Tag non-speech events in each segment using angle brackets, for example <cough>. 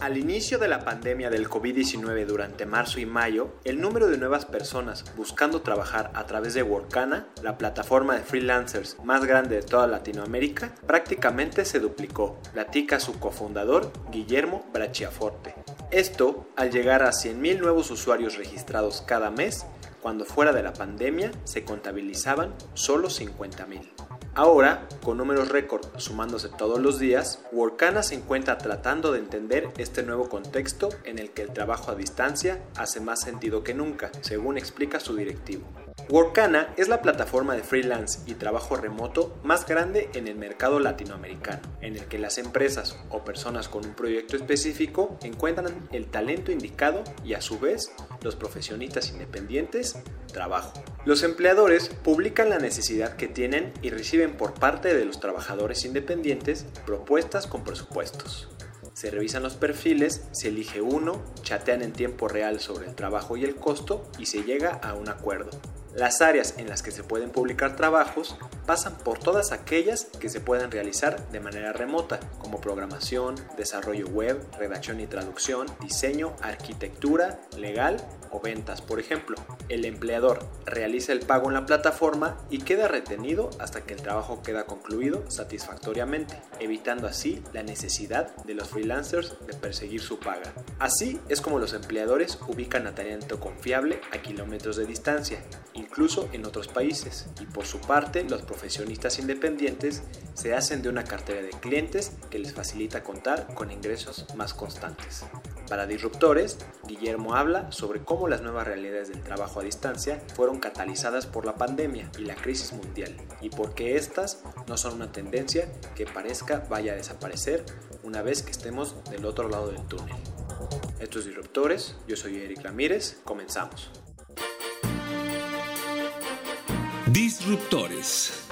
Al inicio de la pandemia del COVID-19 durante marzo y mayo, el número de nuevas personas buscando trabajar a través de Workana, la plataforma de freelancers más grande de toda Latinoamérica, prácticamente se duplicó, platica su cofundador Guillermo Brachiaforte. Esto al llegar a 100.000 nuevos usuarios registrados cada mes, cuando fuera de la pandemia se contabilizaban solo 50.000. Ahora, con números récord sumándose todos los días, Workana se encuentra tratando de entender este nuevo contexto en el que el trabajo a distancia hace más sentido que nunca, según explica su directivo. Workana es la plataforma de freelance y trabajo remoto más grande en el mercado latinoamericano, en el que las empresas o personas con un proyecto específico encuentran el talento indicado y a su vez los profesionistas independientes trabajo. Los empleadores publican la necesidad que tienen y reciben por parte de los trabajadores independientes propuestas con presupuestos. Se revisan los perfiles, se elige uno, chatean en tiempo real sobre el trabajo y el costo y se llega a un acuerdo. Las áreas en las que se pueden publicar trabajos pasan por todas aquellas que se pueden realizar de manera remota, como programación, desarrollo web, redacción y traducción, diseño, arquitectura, legal o ventas, por ejemplo. El empleador realiza el pago en la plataforma y queda retenido hasta que el trabajo queda concluido satisfactoriamente, evitando así la necesidad de los freelancers de perseguir su paga. Así es como los empleadores ubican a talento confiable a kilómetros de distancia, incluso en otros países, y por su parte los profesionistas independientes se hacen de una cartera de clientes que les facilita contar con ingresos más constantes. Para Disruptores, Guillermo habla sobre cómo las nuevas realidades del trabajo a distancia fueron catalizadas por la pandemia y la crisis mundial, y por qué estas no son una tendencia que parezca vaya a desaparecer una vez que estemos del otro lado del túnel. Estos Disruptores, yo soy Eric Ramírez, comenzamos. Disruptores.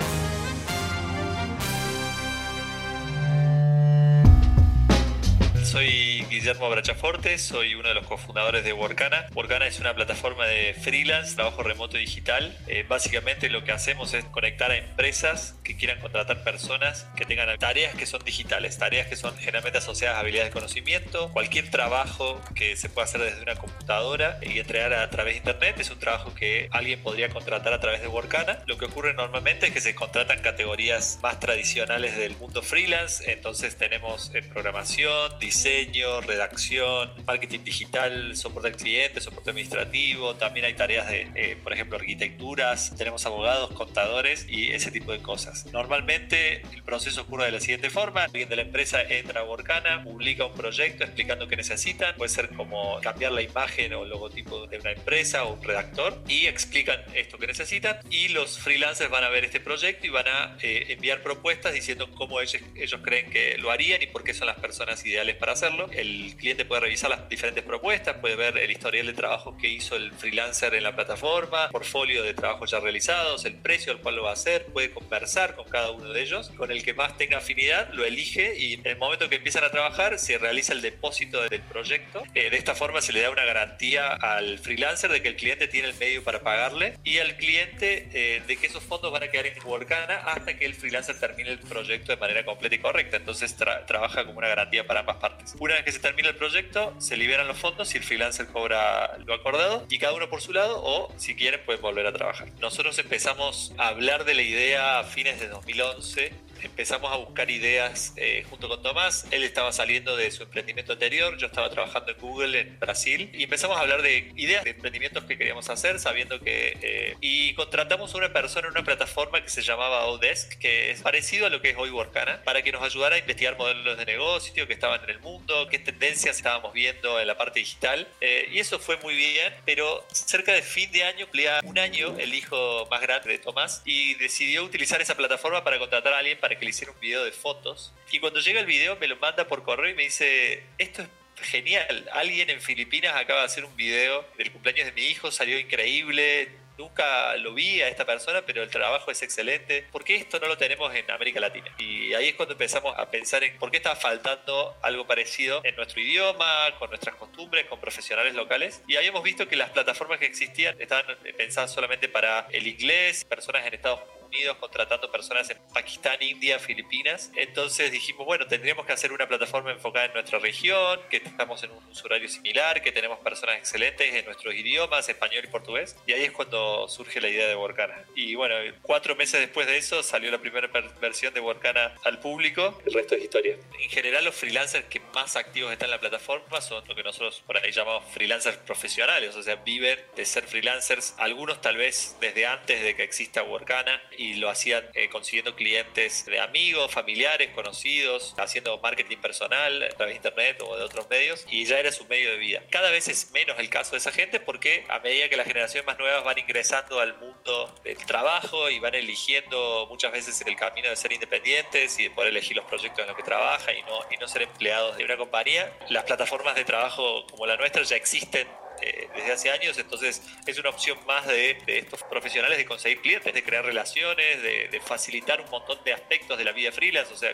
Soy Guillermo Brachaforte, soy uno de los cofundadores de Workana. Workana es una plataforma de freelance, trabajo remoto digital. Eh, básicamente lo que hacemos es conectar a empresas que quieran contratar personas que tengan tareas que son digitales, tareas que son generalmente asociadas a habilidades de conocimiento. Cualquier trabajo que se pueda hacer desde una computadora y entregar a través de internet es un trabajo que alguien podría contratar a través de Workana. Lo que ocurre normalmente es que se contratan categorías más tradicionales del mundo freelance, entonces tenemos eh, programación, diseño, redacción, marketing digital, soporte al cliente, soporte administrativo, también hay tareas de, eh, por ejemplo, arquitecturas, tenemos abogados, contadores y ese tipo de cosas. Normalmente el proceso ocurre de la siguiente forma, alguien de la empresa entra a Workana, publica un proyecto explicando qué necesitan, puede ser como cambiar la imagen o logotipo de una empresa o un redactor y explican esto que necesitan. Y los freelancers van a ver este proyecto y van a eh, enviar propuestas diciendo cómo ellos, ellos creen que lo harían y por qué son las personas ideales para hacerlo. El cliente puede revisar las diferentes propuestas, puede ver el historial de trabajo que hizo el freelancer en la plataforma, portfolio de trabajos ya realizados, el precio al cual lo va a hacer, puede conversar con cada uno de ellos, con el que más tenga afinidad lo elige y en el momento que empiezan a trabajar se realiza el depósito del proyecto. Eh, de esta forma se le da una garantía al freelancer de que el cliente tiene el medio para pagarle y al cliente eh, de que esos fondos van a quedar en Workana hasta que el freelancer termine el proyecto de manera completa y correcta. Entonces tra- trabaja como una garantía para ambas partes. Una vez que se termina el proyecto, se liberan los fondos y el freelancer cobra lo acordado y cada uno por su lado o si quieren pueden volver a trabajar. Nosotros empezamos a hablar de la idea a fines de 2011 empezamos a buscar ideas eh, junto con Tomás. Él estaba saliendo de su emprendimiento anterior, yo estaba trabajando en Google en Brasil y empezamos a hablar de ideas de emprendimientos que queríamos hacer, sabiendo que... eh, y contratamos a una persona en una plataforma que se llamaba Odesk, que es parecido a lo que es hoy Workana, para que nos ayudara a investigar modelos de negocio que estaban en el mundo, qué tendencias estábamos viendo en la parte digital. Eh, y eso fue muy bien, pero cerca de fin de año, cumplía un año el hijo más grande de Tomás y decidió utilizar esa plataforma para contratar a alguien para para que le hiciera un video de fotos. Y cuando llega el video me lo manda por correo y me dice, esto es genial, alguien en Filipinas acaba de hacer un video del cumpleaños de mi hijo, salió increíble, nunca lo vi a esta persona, pero el trabajo es excelente. ¿Por qué esto no lo tenemos en América Latina? Y ahí es cuando empezamos a pensar en por qué estaba faltando algo parecido en nuestro idioma, con nuestras costumbres, con profesionales locales. Y habíamos visto que las plataformas que existían estaban pensadas solamente para el inglés, personas en Estados Unidos contratando personas en Pakistán, India, Filipinas. Entonces dijimos, bueno, tendríamos que hacer una plataforma enfocada en nuestra región, que estamos en un usuario similar, que tenemos personas excelentes en nuestros idiomas, español y portugués. Y ahí es cuando surge la idea de Workana. Y bueno, cuatro meses después de eso salió la primera versión de Workana al público. El resto es historia. En general, los freelancers que más activos están en la plataforma son lo que nosotros por ahí llamamos freelancers profesionales, o sea, viven de ser freelancers, algunos tal vez desde antes de que exista Workana y lo hacían eh, consiguiendo clientes de amigos, familiares, conocidos, haciendo marketing personal a través de internet o de otros medios y ya era su medio de vida. Cada vez es menos el caso de esa gente porque a medida que las generaciones más nuevas van ingresando al mundo del trabajo y van eligiendo muchas veces el camino de ser independientes y de poder elegir los proyectos en los que trabajan y no, y no ser empleados de una compañía, las plataformas de trabajo como la nuestra ya existen eh, desde hace años, entonces es una opción más de, estos profesionales de conseguir clientes, de crear relaciones, de, facilitar un montón de aspectos de la vida freelance, o sea,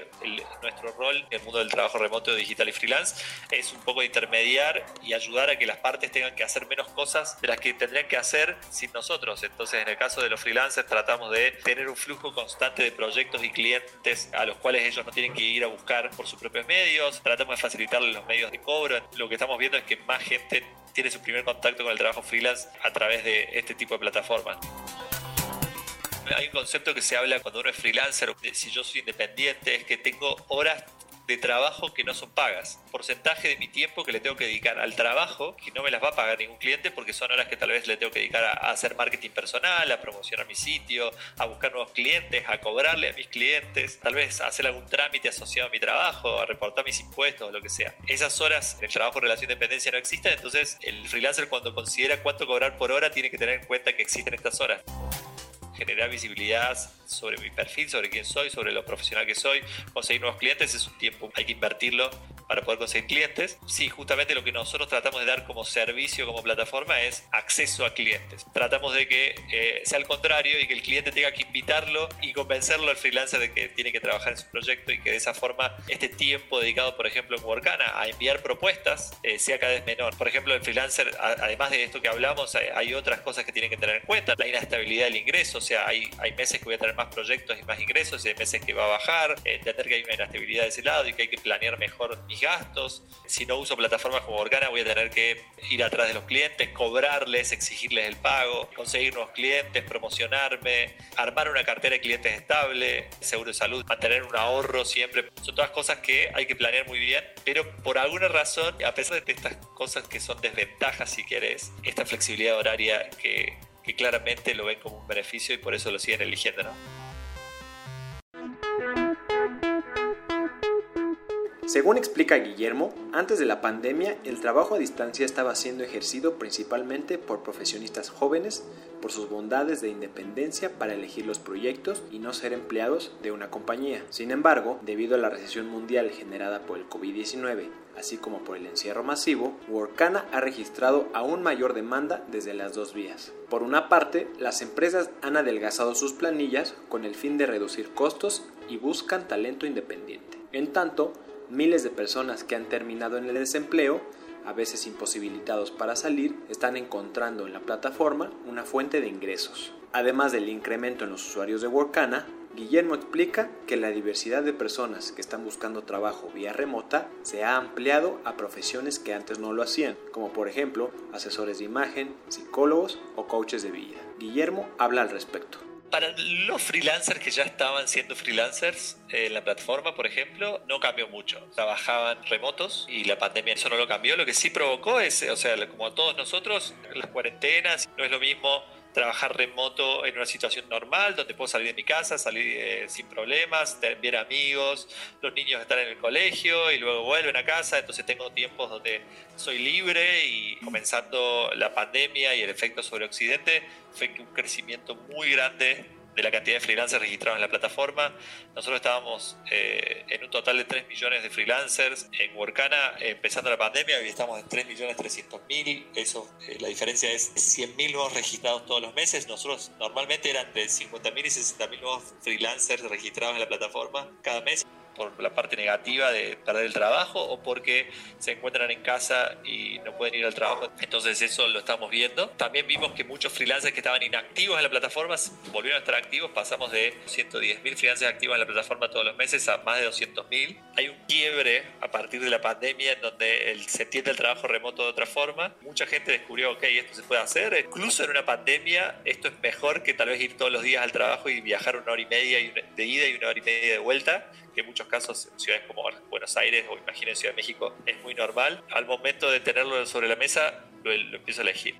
nuestro rol en el mundo del trabajo remoto, digital y freelance es un poco intermediar y ayudar a que las partes tengan que hacer menos cosas de las que tendrían que hacer sin nosotros. Entonces, en el caso de los freelancers, tratamos de tener un flujo constante de proyectos y clientes a los cuales ellos no tienen que ir a buscar por sus propios medios. Tratamos de facilitarles los medios de cobro. Lo que estamos viendo es que más gente tiene su primer contacto con el trabajo freelance a través de este tipo de plataformas. Hay un concepto que se habla cuando uno es freelancer, si yo soy independiente, es que tengo horas de trabajo que no son pagas. Porcentaje de mi tiempo que le tengo que dedicar al trabajo, que no me las va a pagar ningún cliente porque son horas que tal vez le tengo que dedicar a, hacer marketing personal, a promocionar mi sitio, a buscar nuevos clientes, a cobrarle a mis clientes, tal vez a hacer algún trámite asociado a mi trabajo, a reportar mis impuestos lo que sea. Esas horas en el trabajo relación de dependencia no existen, entonces el freelancer cuando considera cuánto cobrar por hora tiene que tener en cuenta que existen estas horas generar visibilidad sobre mi perfil, sobre quién soy, sobre lo profesional que soy, conseguir nuevos clientes es un tiempo, hay que invertirlo para poder conseguir clientes. Sí, justamente lo que nosotros tratamos de dar como servicio, como plataforma, es acceso a clientes. Tratamos de que eh, sea al contrario y que el cliente tenga que invitarlo y convencerlo al freelancer de que tiene que trabajar en su proyecto y que de esa forma este tiempo dedicado, por ejemplo, en Workana a enviar propuestas eh, sea cada vez menor. Por ejemplo, el freelancer, además de esto que hablamos, hay, otras cosas que tienen que tener en cuenta. La inestabilidad del ingreso, o sea, hay, hay meses que voy a tener más proyectos y más ingresos y hay meses que va a bajar. entender que hay una inestabilidad de ese lado y que hay que planear mejor gastos. Si no uso plataformas como Organa, voy a tener que ir atrás de los clientes, cobrarles, exigirles el pago, conseguir nuevos clientes, promocionarme, armar una cartera de clientes estable, seguro de salud, mantener un ahorro siempre. Son todas cosas que hay que planear muy bien, pero por alguna razón, a pesar de estas cosas que son desventajas, si quieres, esta flexibilidad horaria que, que claramente lo ven como un beneficio y por eso lo siguen eligiendo, ¿no? Según explica Guillermo, antes de la pandemia el trabajo a distancia estaba siendo ejercido principalmente por profesionistas jóvenes por sus bondades de independencia para elegir los proyectos y no ser empleados de una compañía. Sin embargo, debido a la recesión mundial generada por el COVID-19, así como por el encierro masivo, Workana ha registrado aún mayor demanda desde las dos vías. Por una parte, las empresas han adelgazado sus planillas con el fin de reducir costos y buscan talento independiente. En tanto, Miles de personas que han terminado en el desempleo, a veces imposibilitados para salir, están encontrando en la plataforma una fuente de ingresos. Además del incremento en los usuarios de Workana, Guillermo explica que la diversidad de personas que están buscando trabajo vía remota se ha ampliado a profesiones que antes no lo hacían, como por ejemplo asesores de imagen, psicólogos o coaches de vida. Guillermo habla al respecto. Para los freelancers que ya estaban siendo freelancers en la plataforma, por ejemplo, no cambió mucho. Trabajaban remotos y la pandemia eso no lo cambió. Lo que sí provocó es, o sea, como todos nosotros, las cuarentenas, no es lo mismo trabajar remoto en una situación normal, donde puedo salir de mi casa, salir eh, sin problemas, ver amigos, los niños están en el colegio y luego vuelven a casa, entonces tengo tiempos donde soy libre y comenzando la pandemia y el efecto sobre Occidente fue un crecimiento muy grande de la cantidad de freelancers registrados en la plataforma. Nosotros estábamos eh, en un total de 3 millones de freelancers en Workana empezando la pandemia, hoy estamos en 3 millones 300 mil, eso, eh, la diferencia es 100 mil nuevos registrados todos los meses. Nosotros normalmente eran de 50 mil y 60 mil nuevos freelancers registrados en la plataforma cada mes por la parte negativa de perder el trabajo o porque se encuentran en casa y no pueden ir al trabajo. Entonces eso lo estamos viendo. También vimos que muchos freelancers que estaban inactivos en la plataforma volvieron a estar activos. Pasamos de 110.000 freelancers activos en la plataforma todos los meses a más de 200.000. Hay un quiebre a partir de la pandemia en donde se entiende el trabajo remoto de otra forma. Mucha gente descubrió, ok, esto se puede hacer. Incluso en una pandemia esto es mejor que tal vez ir todos los días al trabajo y viajar una hora y media de ida y una hora y media de vuelta que muchos casos en ciudades como Buenos Aires o imaginen Ciudad de México es muy normal. Al momento de tenerlo sobre la mesa, lo, lo empiezo a elegir.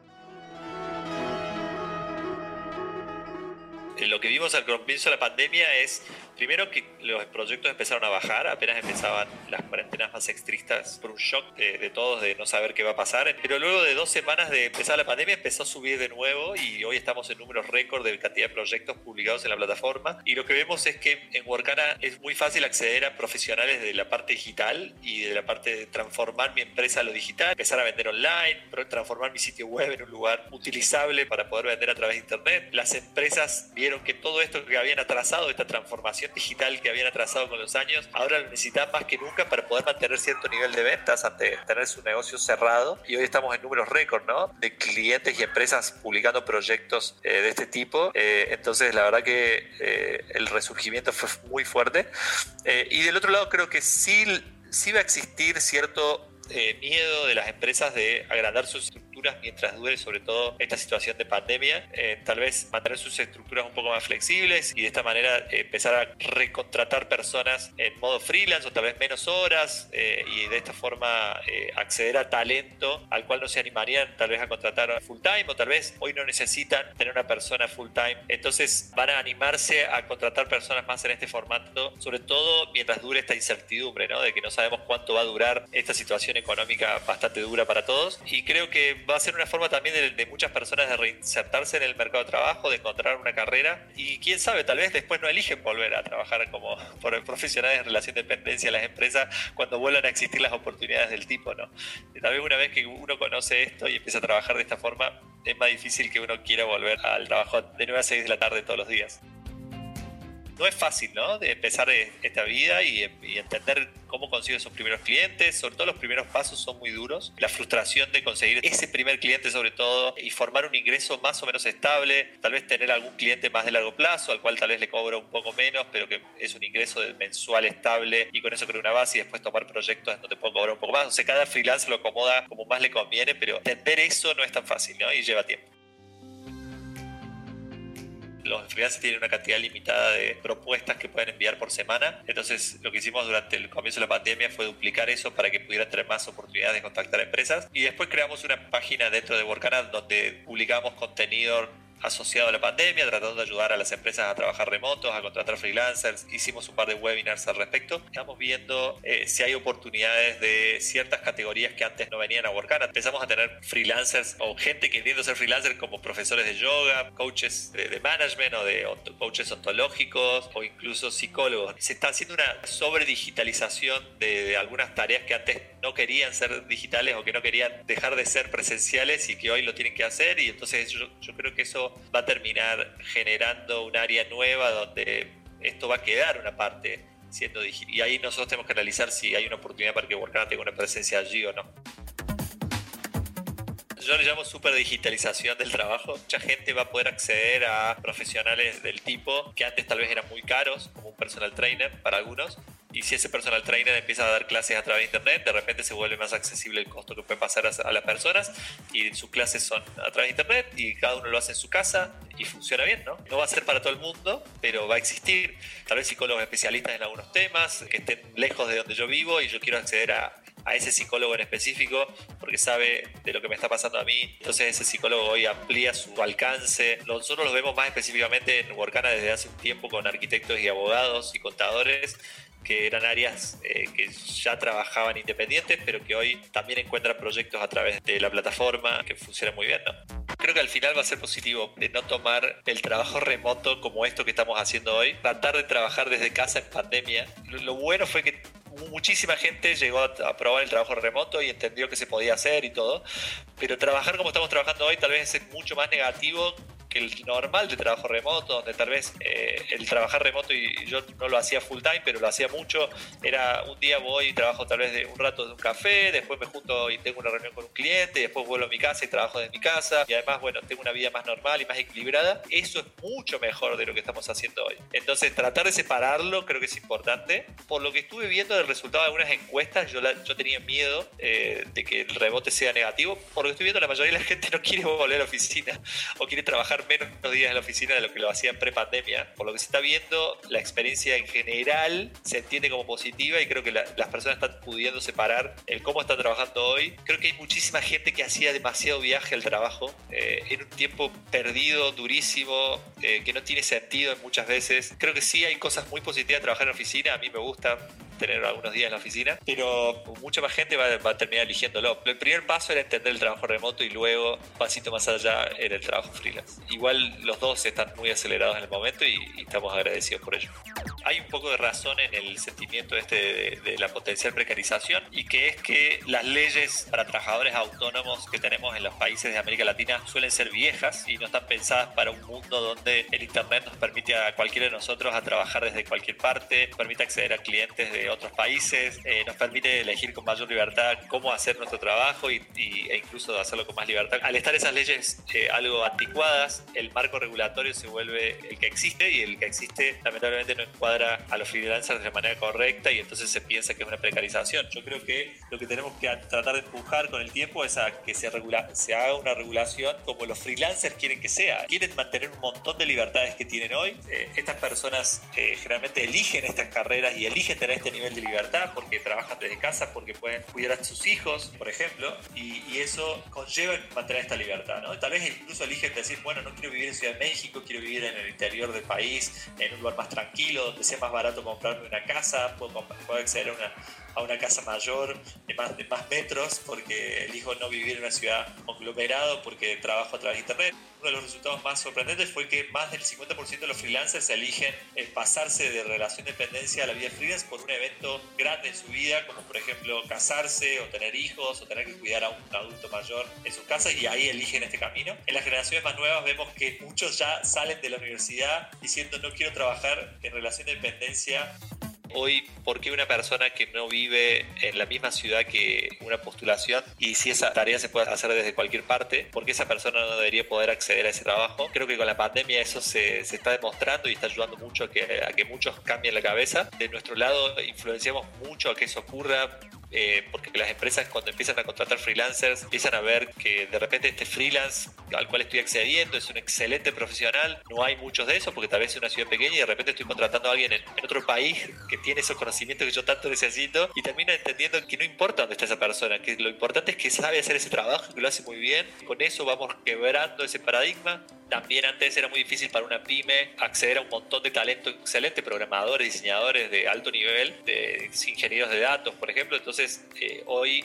Lo que vimos al comienzo de la pandemia es Primero que los proyectos empezaron a bajar, apenas empezaban las cuarentenas más estrictas por un shock de, todos de no saber qué va a pasar. Pero luego de dos semanas de empezar la pandemia empezó a subir de nuevo y hoy estamos en números récord de cantidad de proyectos publicados en la plataforma. Y lo que vemos es que en Workana es muy fácil acceder a profesionales de la parte digital y de la parte de transformar mi empresa a lo digital, empezar a vender online, transformar mi sitio web en un lugar utilizable para poder vender a través de internet. Las empresas vieron que todo esto que habían atrasado, esta transformación digital que habían atrasado con los años, ahora lo necesitan más que nunca para poder mantener cierto nivel de ventas ante tener su negocio cerrado. Y hoy estamos en números récord, ¿no? De clientes y empresas publicando proyectos eh, de este tipo. Eh, entonces, la verdad que eh, el resurgimiento fue muy fuerte. y del otro lado, creo que sí, sí va a existir cierto miedo de las empresas de agrandar sus mientras dure sobre todo esta situación de pandemia. Eh, tal vez mantener sus estructuras un poco más flexibles y de esta manera eh, empezar a recontratar personas en modo freelance o tal vez menos horas eh, y de esta forma acceder a talento al cual no se animarían tal vez a contratar full time o tal vez hoy no necesitan tener una persona full time. Entonces van a animarse a contratar personas más en este formato, sobre todo mientras dure esta incertidumbre, ¿no? De que no sabemos cuánto va a durar esta situación económica bastante dura para todos. Y creo que va a ser una forma también de, muchas personas de reinsertarse en el mercado de trabajo, de encontrar una carrera y quién sabe, tal vez después no eligen volver a trabajar como <laughs> profesionales en relación de dependencia a las empresas cuando vuelvan a existir las oportunidades del tipo, ¿no? Tal vez una vez que uno conoce esto y empieza a trabajar de esta forma, es más difícil que uno quiera volver al trabajo de 9 a 6 de la tarde todos los días no es fácil, ¿no? De empezar esta vida y, entender cómo consigue esos primeros clientes. Sobre todo los primeros pasos son muy duros. La frustración de conseguir ese primer cliente sobre todo y formar un ingreso más o menos estable. Tal vez tener algún cliente más de largo plazo al cual tal vez le cobro un poco menos, pero que es un ingreso mensual estable y con eso creo una base y después tomar proyectos donde puedo cobrar un poco más. O sea, cada freelance lo acomoda como más le conviene, pero entender eso no es tan fácil, ¿no? Y lleva tiempo los freelancers tienen una cantidad limitada de propuestas que pueden enviar por semana. Entonces, lo que hicimos durante el comienzo de la pandemia fue duplicar eso para que pudieran tener más oportunidades de contactar a empresas. Y después creamos una página dentro de Workana donde publicamos contenido asociado a la pandemia, tratando de ayudar a las empresas a trabajar remotos, a contratar freelancers. Hicimos un par de webinars al respecto. Estamos viendo eh, si hay oportunidades de ciertas categorías que antes no venían a Workana. Empezamos a tener freelancers o gente queriendo ser freelancers como profesores de yoga, coaches de, management o de coaches ontológicos o incluso psicólogos. Se está haciendo una sobredigitalización de, de algunas tareas que antes no querían ser digitales o que no querían dejar de ser presenciales y que hoy lo tienen que hacer y entonces yo, yo creo que eso va a terminar generando un área nueva donde esto va a quedar una parte siendo digital. Y ahí nosotros tenemos que analizar si hay una oportunidad para que Workana tenga una presencia allí o no. Yo le llamo super digitalización del trabajo. Mucha gente va a poder acceder a profesionales del tipo que antes tal vez eran muy caros, como un personal trainer para algunos, y si ese personal trainer empieza a dar clases a través de internet, de repente se vuelve más accesible el costo que puede pasar a, las personas y sus clases son a través de internet y cada uno lo hace en su casa y funciona bien, ¿no? No va a ser para todo el mundo, pero va a existir. Tal vez psicólogos especialistas en algunos temas que estén lejos de donde yo vivo y yo quiero acceder a, a ese psicólogo en específico porque sabe de lo que me está pasando a mí. Entonces ese psicólogo hoy amplía su alcance. Nosotros lo vemos más específicamente en Workana desde hace un tiempo con arquitectos y abogados y contadores que eran áreas eh, que ya trabajaban independientes, pero que hoy también encuentran proyectos a través de la plataforma que funciona muy bien. ¿no? Creo que al final va a ser positivo de no tomar el trabajo remoto como esto que estamos haciendo hoy, tratar de trabajar desde casa en pandemia. Lo, bueno fue que muchísima gente llegó a, probar el trabajo remoto y entendió que se podía hacer y todo, pero trabajar como estamos trabajando hoy tal vez es mucho más negativo que el normal de trabajo remoto, donde tal vez eh, el trabajar remoto y yo no lo hacía full time, pero lo hacía mucho, era un día voy y trabajo tal vez de un rato de un café, después me junto y tengo una reunión con un cliente, después vuelvo a mi casa y trabajo de mi casa y además, bueno, tengo una vida más normal y más equilibrada. Eso es mucho mejor de lo que estamos haciendo hoy. Entonces, tratar de separarlo creo que es importante. Por lo que estuve viendo del resultado de algunas encuestas, yo, yo tenía miedo eh, de que el rebote sea negativo. Por lo que estoy viendo, la mayoría de la gente no quiere volver a la oficina o quiere trabajar menos días en la oficina de lo que lo hacían pre-pandemia. Por lo que se está viendo, la experiencia en general se entiende como positiva y creo que las personas están pudiendo separar el cómo están trabajando hoy. Creo que hay muchísima gente que hacía demasiado viaje al trabajo eh, en un tiempo perdido, durísimo, eh, que no tiene sentido muchas veces. Creo que sí hay cosas muy positivas de trabajar en oficina. A mí me gusta tener algunos días en la oficina, pero mucha más gente va, a terminar eligiéndolo. El primer paso era entender el trabajo remoto y luego, un pasito más allá, era el trabajo freelance. Igual los dos están muy acelerados en el momento y, estamos agradecidos por ello. Hay un poco de razón en el sentimiento este de, la potencial precarización y que es que las leyes para trabajadores autónomos que tenemos en los países de América Latina suelen ser viejas y no están pensadas para un mundo donde el Internet nos permite a cualquiera de nosotros a trabajar desde cualquier parte, permite acceder a clientes de otros países, eh, nos permite elegir con mayor libertad cómo hacer nuestro trabajo y, e incluso hacerlo con más libertad. Al estar esas leyes eh, algo anticuadas, el marco regulatorio se vuelve el que existe y el que existe lamentablemente no encuadra a los freelancers de manera correcta y entonces se piensa que es una precarización. Yo creo que lo que tenemos que tratar de empujar con el tiempo es a que se, regula se haga una regulación como los freelancers quieren que sea. Quieren mantener un montón de libertades que tienen hoy. Eh, estas personas generalmente eligen estas carreras y eligen tener este nivel de libertad porque trabajan desde casa, porque pueden cuidar a sus hijos, por ejemplo, y, eso conlleva mantener esta libertad. ¿no? Tal vez incluso eligen decir, bueno, no quiero vivir en Ciudad de México, quiero vivir en el interior del país, en un lugar más tranquilo, donde sea más barato comprarme una casa, puedo, puedo acceder a una, a una casa mayor de más, de más metros porque elijo no vivir en una ciudad conglomerado porque trabajo a través de internet. Uno de los resultados más sorprendentes fue que más del 50% de los freelancers eligen el pasarse de relación de dependencia a la vida freelance por un evento grande en su vida, como por ejemplo casarse o tener hijos o tener que cuidar a un adulto mayor en sus casas y ahí eligen este camino. En las generaciones más nuevas vemos que muchos ya salen de la universidad diciendo no quiero trabajar en relación de dependencia Hoy, ¿por qué una persona que no vive en la misma ciudad que una postulación y si esa tarea se puede hacer desde cualquier parte, por qué esa persona no debería poder acceder a ese trabajo? Creo que con la pandemia eso se, se está demostrando y está ayudando mucho a que, a que muchos cambien la cabeza. De nuestro lado, influenciamos mucho a que eso ocurra eh, porque las empresas cuando empiezan a contratar freelancers empiezan a ver que de repente este freelance al cual estoy accediendo es un excelente profesional, no hay muchos de esos porque tal vez es una ciudad pequeña y de repente estoy contratando a alguien en, otro país que tiene esos conocimientos que yo tanto necesito y termino entendiendo que no importa dónde está esa persona, que lo importante es que sabe hacer ese trabajo, que lo hace muy bien, con eso vamos quebrando ese paradigma también antes era muy difícil para una pyme acceder a un montón de talento excelente, programadores, diseñadores de alto nivel, de ingenieros de datos, por ejemplo. Entonces, eh, hoy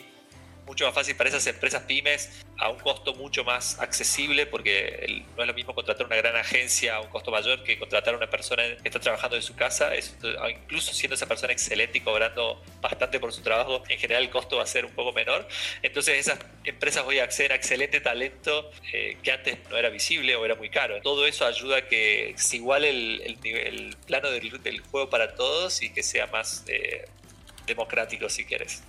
mucho más fácil para esas empresas pymes a un costo mucho más accesible porque no es lo mismo contratar una gran agencia a un costo mayor que contratar a una persona que está trabajando en su casa, incluso siendo esa persona excelente y cobrando bastante por su trabajo, en general el costo va a ser un poco menor. Entonces esas empresas hoy acceden a excelente talento eh, que antes no era visible o era muy caro. Todo eso ayuda a que se iguale el, el, plano del, del, juego para todos y que sea más eh, democrático si quieres.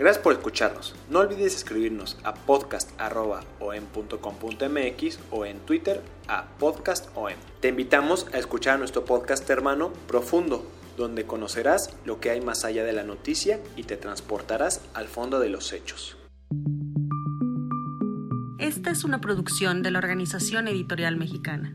Gracias por escucharnos. No olvides escribirnos a podcast.om.com.mx o en Twitter a podcastom. Te invitamos a escuchar nuestro podcast hermano Profundo, donde conocerás lo que hay más allá de la noticia y te transportarás al fondo de los hechos. Esta es una producción de la Organización Editorial Mexicana.